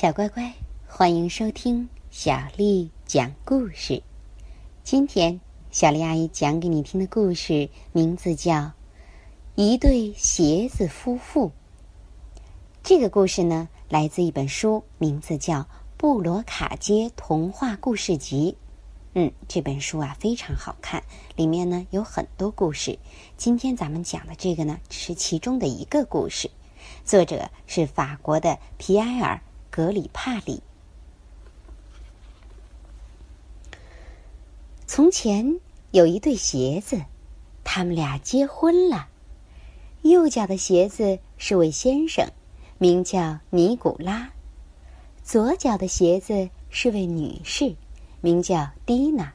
小乖乖，欢迎收听小丽讲故事。今天，小丽阿姨讲给你听的故事名字叫《一对鞋子夫妇》。这个故事呢，来自一本书，名字叫《布罗卡街童话故事集》。嗯，这本书啊非常好看，里面呢有很多故事。今天咱们讲的这个呢，只是其中的一个故事。作者是法国的皮埃尔。格里帕里。从前有一对鞋子，他们俩结婚了。右脚的鞋子是位先生，名叫尼古拉；左脚的鞋子是位女士，名叫蒂娜。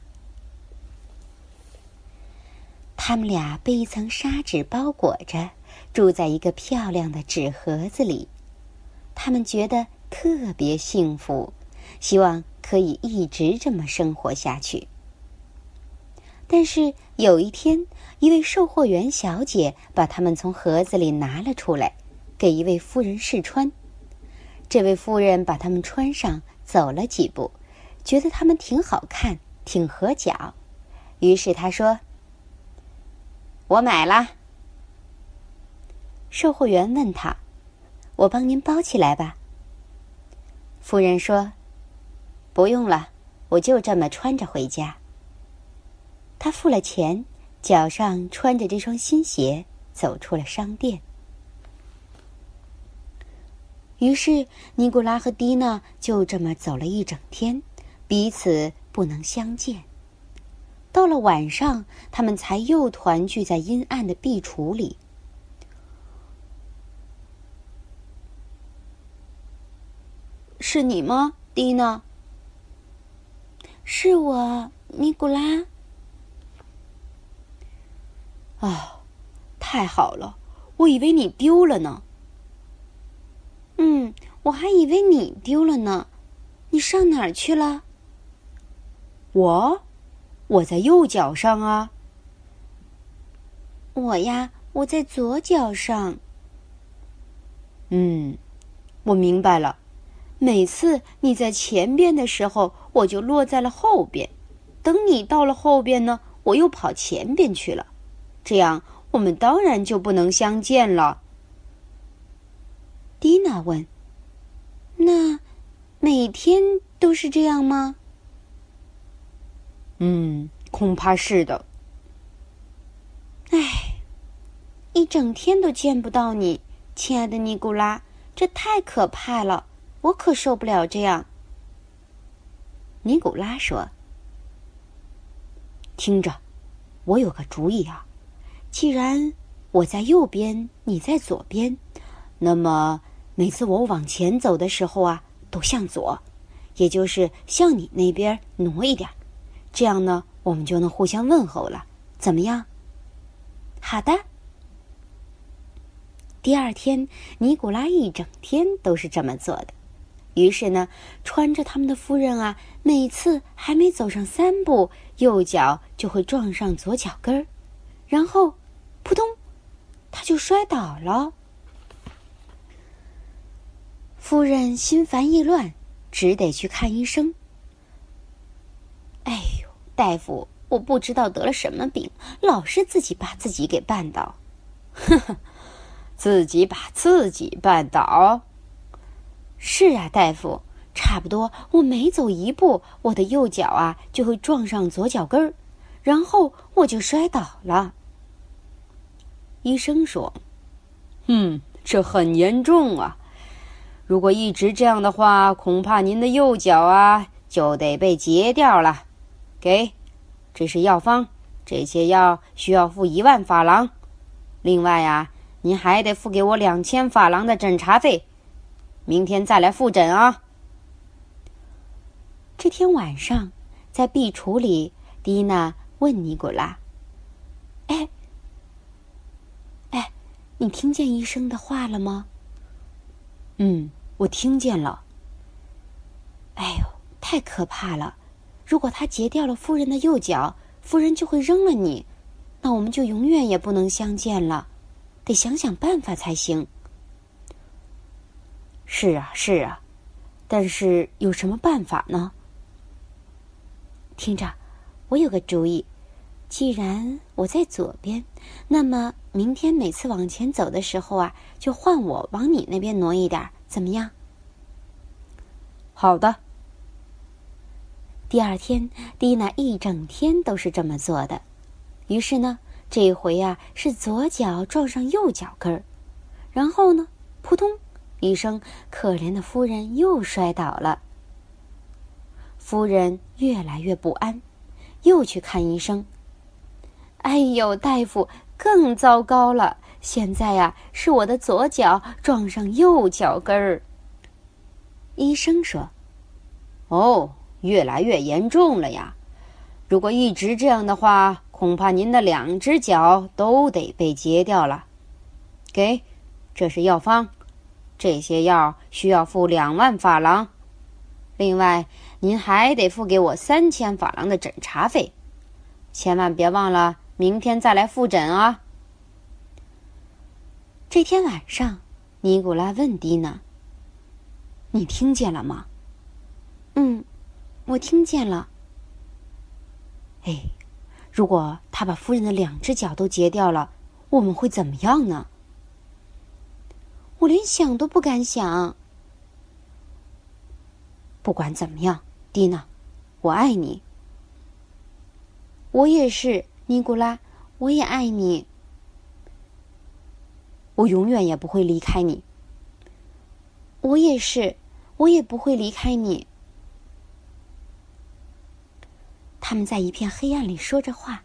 他们俩被一层纱纸包裹着，住在一个漂亮的纸盒子里。他们觉得。特别幸福，希望可以一直这么生活下去。但是有一天，一位售货员小姐把它们从盒子里拿了出来，给一位夫人试穿。这位夫人把它们穿上，走了几步，觉得它们挺好看，挺合脚，于是她说：“我买了。”售货员问他：“我帮您包起来吧。”夫人说：“不用了，我就这么穿着回家。”他付了钱，脚上穿着这双新鞋，走出了商店。于是，尼古拉和蒂娜就这么走了一整天，彼此不能相见。到了晚上，他们才又团聚在阴暗的壁橱里。是你吗，蒂娜？是我，尼古拉。啊，太好了！我以为你丢了呢。嗯，我还以为你丢了呢。你上哪儿去了？我，我在右脚上啊。我呀，我在左脚上。嗯，我明白了。每次你在前边的时候，我就落在了后边；等你到了后边呢，我又跑前边去了。这样，我们当然就不能相见了。蒂娜问：“那每天都是这样吗？”“嗯，恐怕是的。”“唉，一整天都见不到你，亲爱的尼古拉，这太可怕了。”我可受不了这样。尼古拉说：“听着，我有个主意啊！既然我在右边，你在左边，那么每次我往前走的时候啊，都向左，也就是向你那边挪一点。这样呢，我们就能互相问候了。怎么样？好的。”第二天，尼古拉一整天都是这么做的。于是呢，穿着他们的夫人啊，每次还没走上三步，右脚就会撞上左脚跟儿，然后，扑通，他就摔倒了。夫人心烦意乱，只得去看医生。哎呦，大夫，我不知道得了什么病，老是自己把自己给绊倒。呵呵，自己把自己绊倒。是啊，大夫，差不多我每走一步，我的右脚啊就会撞上左脚跟儿，然后我就摔倒了。医生说：“嗯，这很严重啊！如果一直这样的话，恐怕您的右脚啊就得被截掉了。给，这是药方，这些药需要付一万法郎。另外啊，您还得付给我两千法郎的诊查费。”明天再来复诊啊！这天晚上，在壁橱里，蒂娜问尼古拉：“哎，哎，你听见医生的话了吗？”“嗯，我听见了。”“哎呦，太可怕了！如果他截掉了夫人的右脚，夫人就会扔了你，那我们就永远也不能相见了。得想想办法才行。”是啊，是啊，但是有什么办法呢？听着，我有个主意。既然我在左边，那么明天每次往前走的时候啊，就换我往你那边挪一点，怎么样？好的。第二天，蒂娜一整天都是这么做的。于是呢，这回啊是左脚撞上右脚跟儿，然后呢，扑通一声，可怜的夫人又摔倒了。夫人越来越不安，又去看医生。哎呦，大夫，更糟糕了！现在呀，是我的左脚撞上右脚跟儿。医生说：“哦，越来越严重了呀！如果一直这样的话，恐怕您的两只脚都得被截掉了。给，这是药方，这些药需要付两万法郎。另外，您还得付给我三千法郎的诊查费，千万别忘了。”明天再来复诊啊！这天晚上，尼古拉问蒂娜：“你听见了吗？”“嗯，我听见了。”“哎，如果他把夫人的两只脚都截掉了，我们会怎么样呢？”“我连想都不敢想。”“不管怎么样，蒂娜，我爱你。”“我也是。”尼古拉，我也爱你。我永远也不会离开你。我也是，我也不会离开你。他们在一片黑暗里说着话，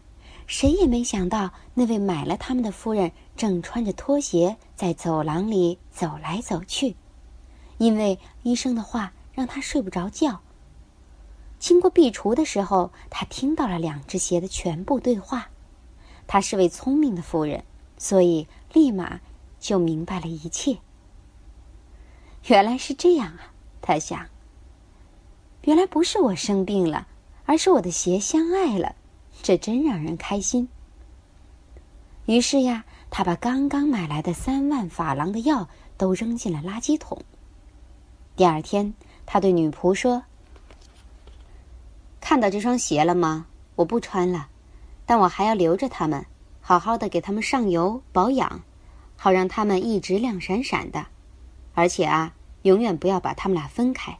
谁也没想到，那位买了他们的夫人正穿着拖鞋在走廊里走来走去，因为医生的话让他睡不着觉。经过壁橱的时候，他听到了两只鞋的全部对话。她是位聪明的夫人，所以立马就明白了一切。原来是这样啊！他想。原来不是我生病了，而是我的鞋相爱了，这真让人开心。于是呀，他把刚刚买来的三万法郎的药都扔进了垃圾桶。第二天，他对女仆说。看到这双鞋了吗？我不穿了，但我还要留着它们，好好的给它们上油保养，好让它们一直亮闪闪的。而且啊，永远不要把它们俩分开。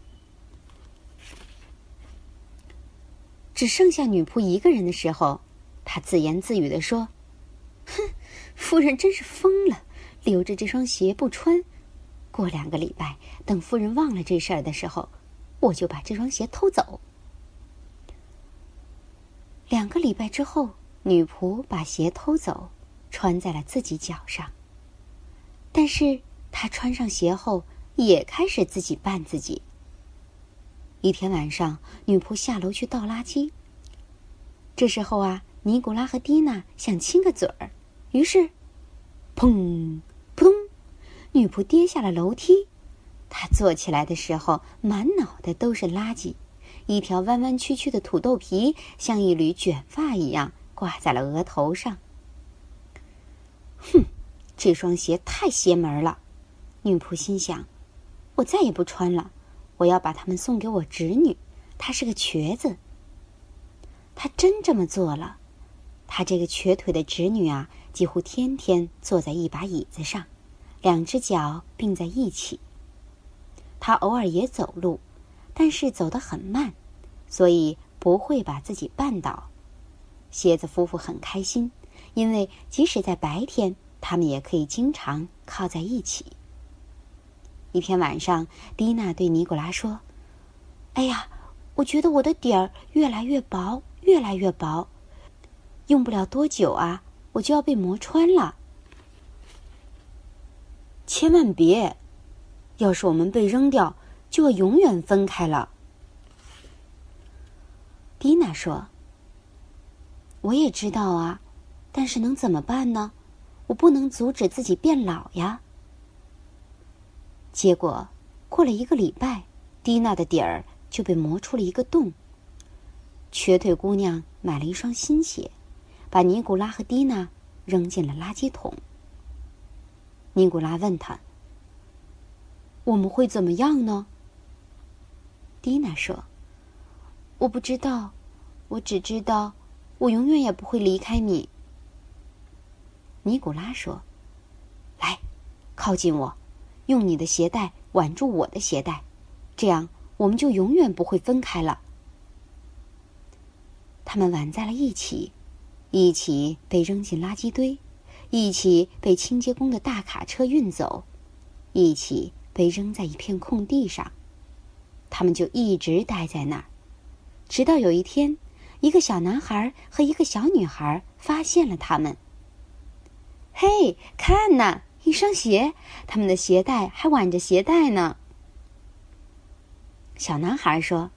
只剩下女仆一个人的时候，他自言自语的说：“哼，夫人真是疯了，留着这双鞋不穿。过两个礼拜，等夫人忘了这事儿的时候，我就把这双鞋偷走。”两个礼拜之后，女仆把鞋偷走，穿在了自己脚上。但是她穿上鞋后，也开始自己绊自己。一天晚上，女仆下楼去倒垃圾。这时候啊，尼古拉和蒂娜想亲个嘴儿，于是，砰，扑通，女仆跌下了楼梯。她坐起来的时候，满脑袋都是垃圾。一条弯弯曲曲的土豆皮，像一缕卷发一样挂在了额头上。哼，这双鞋太邪门了，女仆心想：“我再也不穿了，我要把它们送给我侄女，她是个瘸子。”她真这么做了。她这个瘸腿的侄女啊，几乎天天坐在一把椅子上，两只脚并在一起。她偶尔也走路，但是走得很慢。所以不会把自己绊倒。蝎子夫妇很开心，因为即使在白天，他们也可以经常靠在一起。一天晚上，蒂娜对尼古拉说：“哎呀，我觉得我的底儿越来越薄，越来越薄，用不了多久啊，我就要被磨穿了。千万别！要是我们被扔掉，就要永远分开了。”蒂娜说：“我也知道啊，但是能怎么办呢？我不能阻止自己变老呀。”结果过了一个礼拜，蒂娜的底儿就被磨出了一个洞。瘸腿姑娘买了一双新鞋，把尼古拉和蒂娜扔进了垃圾桶。尼古拉问他：“我们会怎么样呢？”蒂娜说：“我不知道，我只知道，我永远也不会离开你。”尼古拉说：“来，靠近我，用你的鞋带挽住我的鞋带，这样我们就永远不会分开了。”他们挽在了一起，一起被扔进垃圾堆，一起被清洁工的大卡车运走，一起被扔在一片空地上。他们就一直待在那儿，直到有一天，一个小男孩和一个小女孩发现了他们。嘿，看呐，一双鞋，他们的鞋带还挽着鞋带呢。小男孩说：“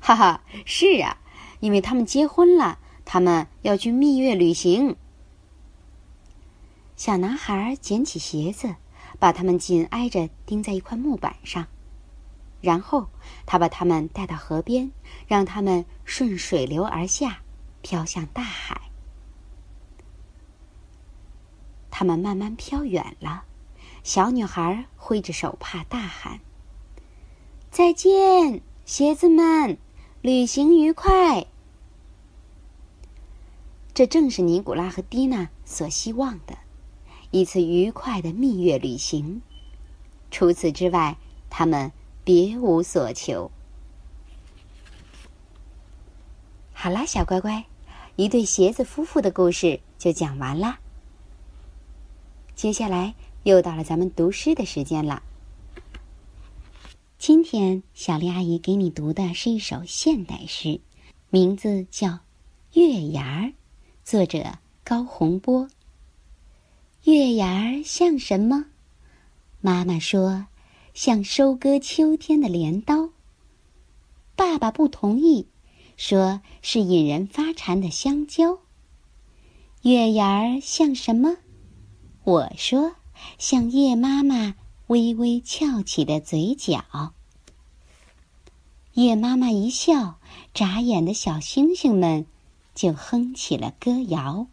哈哈，是啊。”因为他们结婚了，他们要去蜜月旅行。小男孩捡起鞋子，把它们紧挨着钉在一块木板上，然后他把它们带到河边，让它们顺水流而下，飘向大海。他们慢慢飘远了，小女孩挥着手帕大喊：“再见，鞋子们！”旅行愉快。这正是尼古拉和蒂娜所希望的，一次愉快的蜜月旅行。除此之外，他们别无所求。好啦，小乖乖，一对鞋子夫妇的故事就讲完啦。接下来又到了咱们读诗的时间了。今天，小丽阿姨给你读的是一首现代诗，名字叫《月牙儿》，作者高洪波。月牙儿像什么？妈妈说，像收割秋天的镰刀。爸爸不同意，说是引人发馋的香蕉。月牙儿像什么？我说，像叶妈妈。微微翘起的嘴角。叶妈妈一笑，眨眼的小星星们就哼起了歌谣。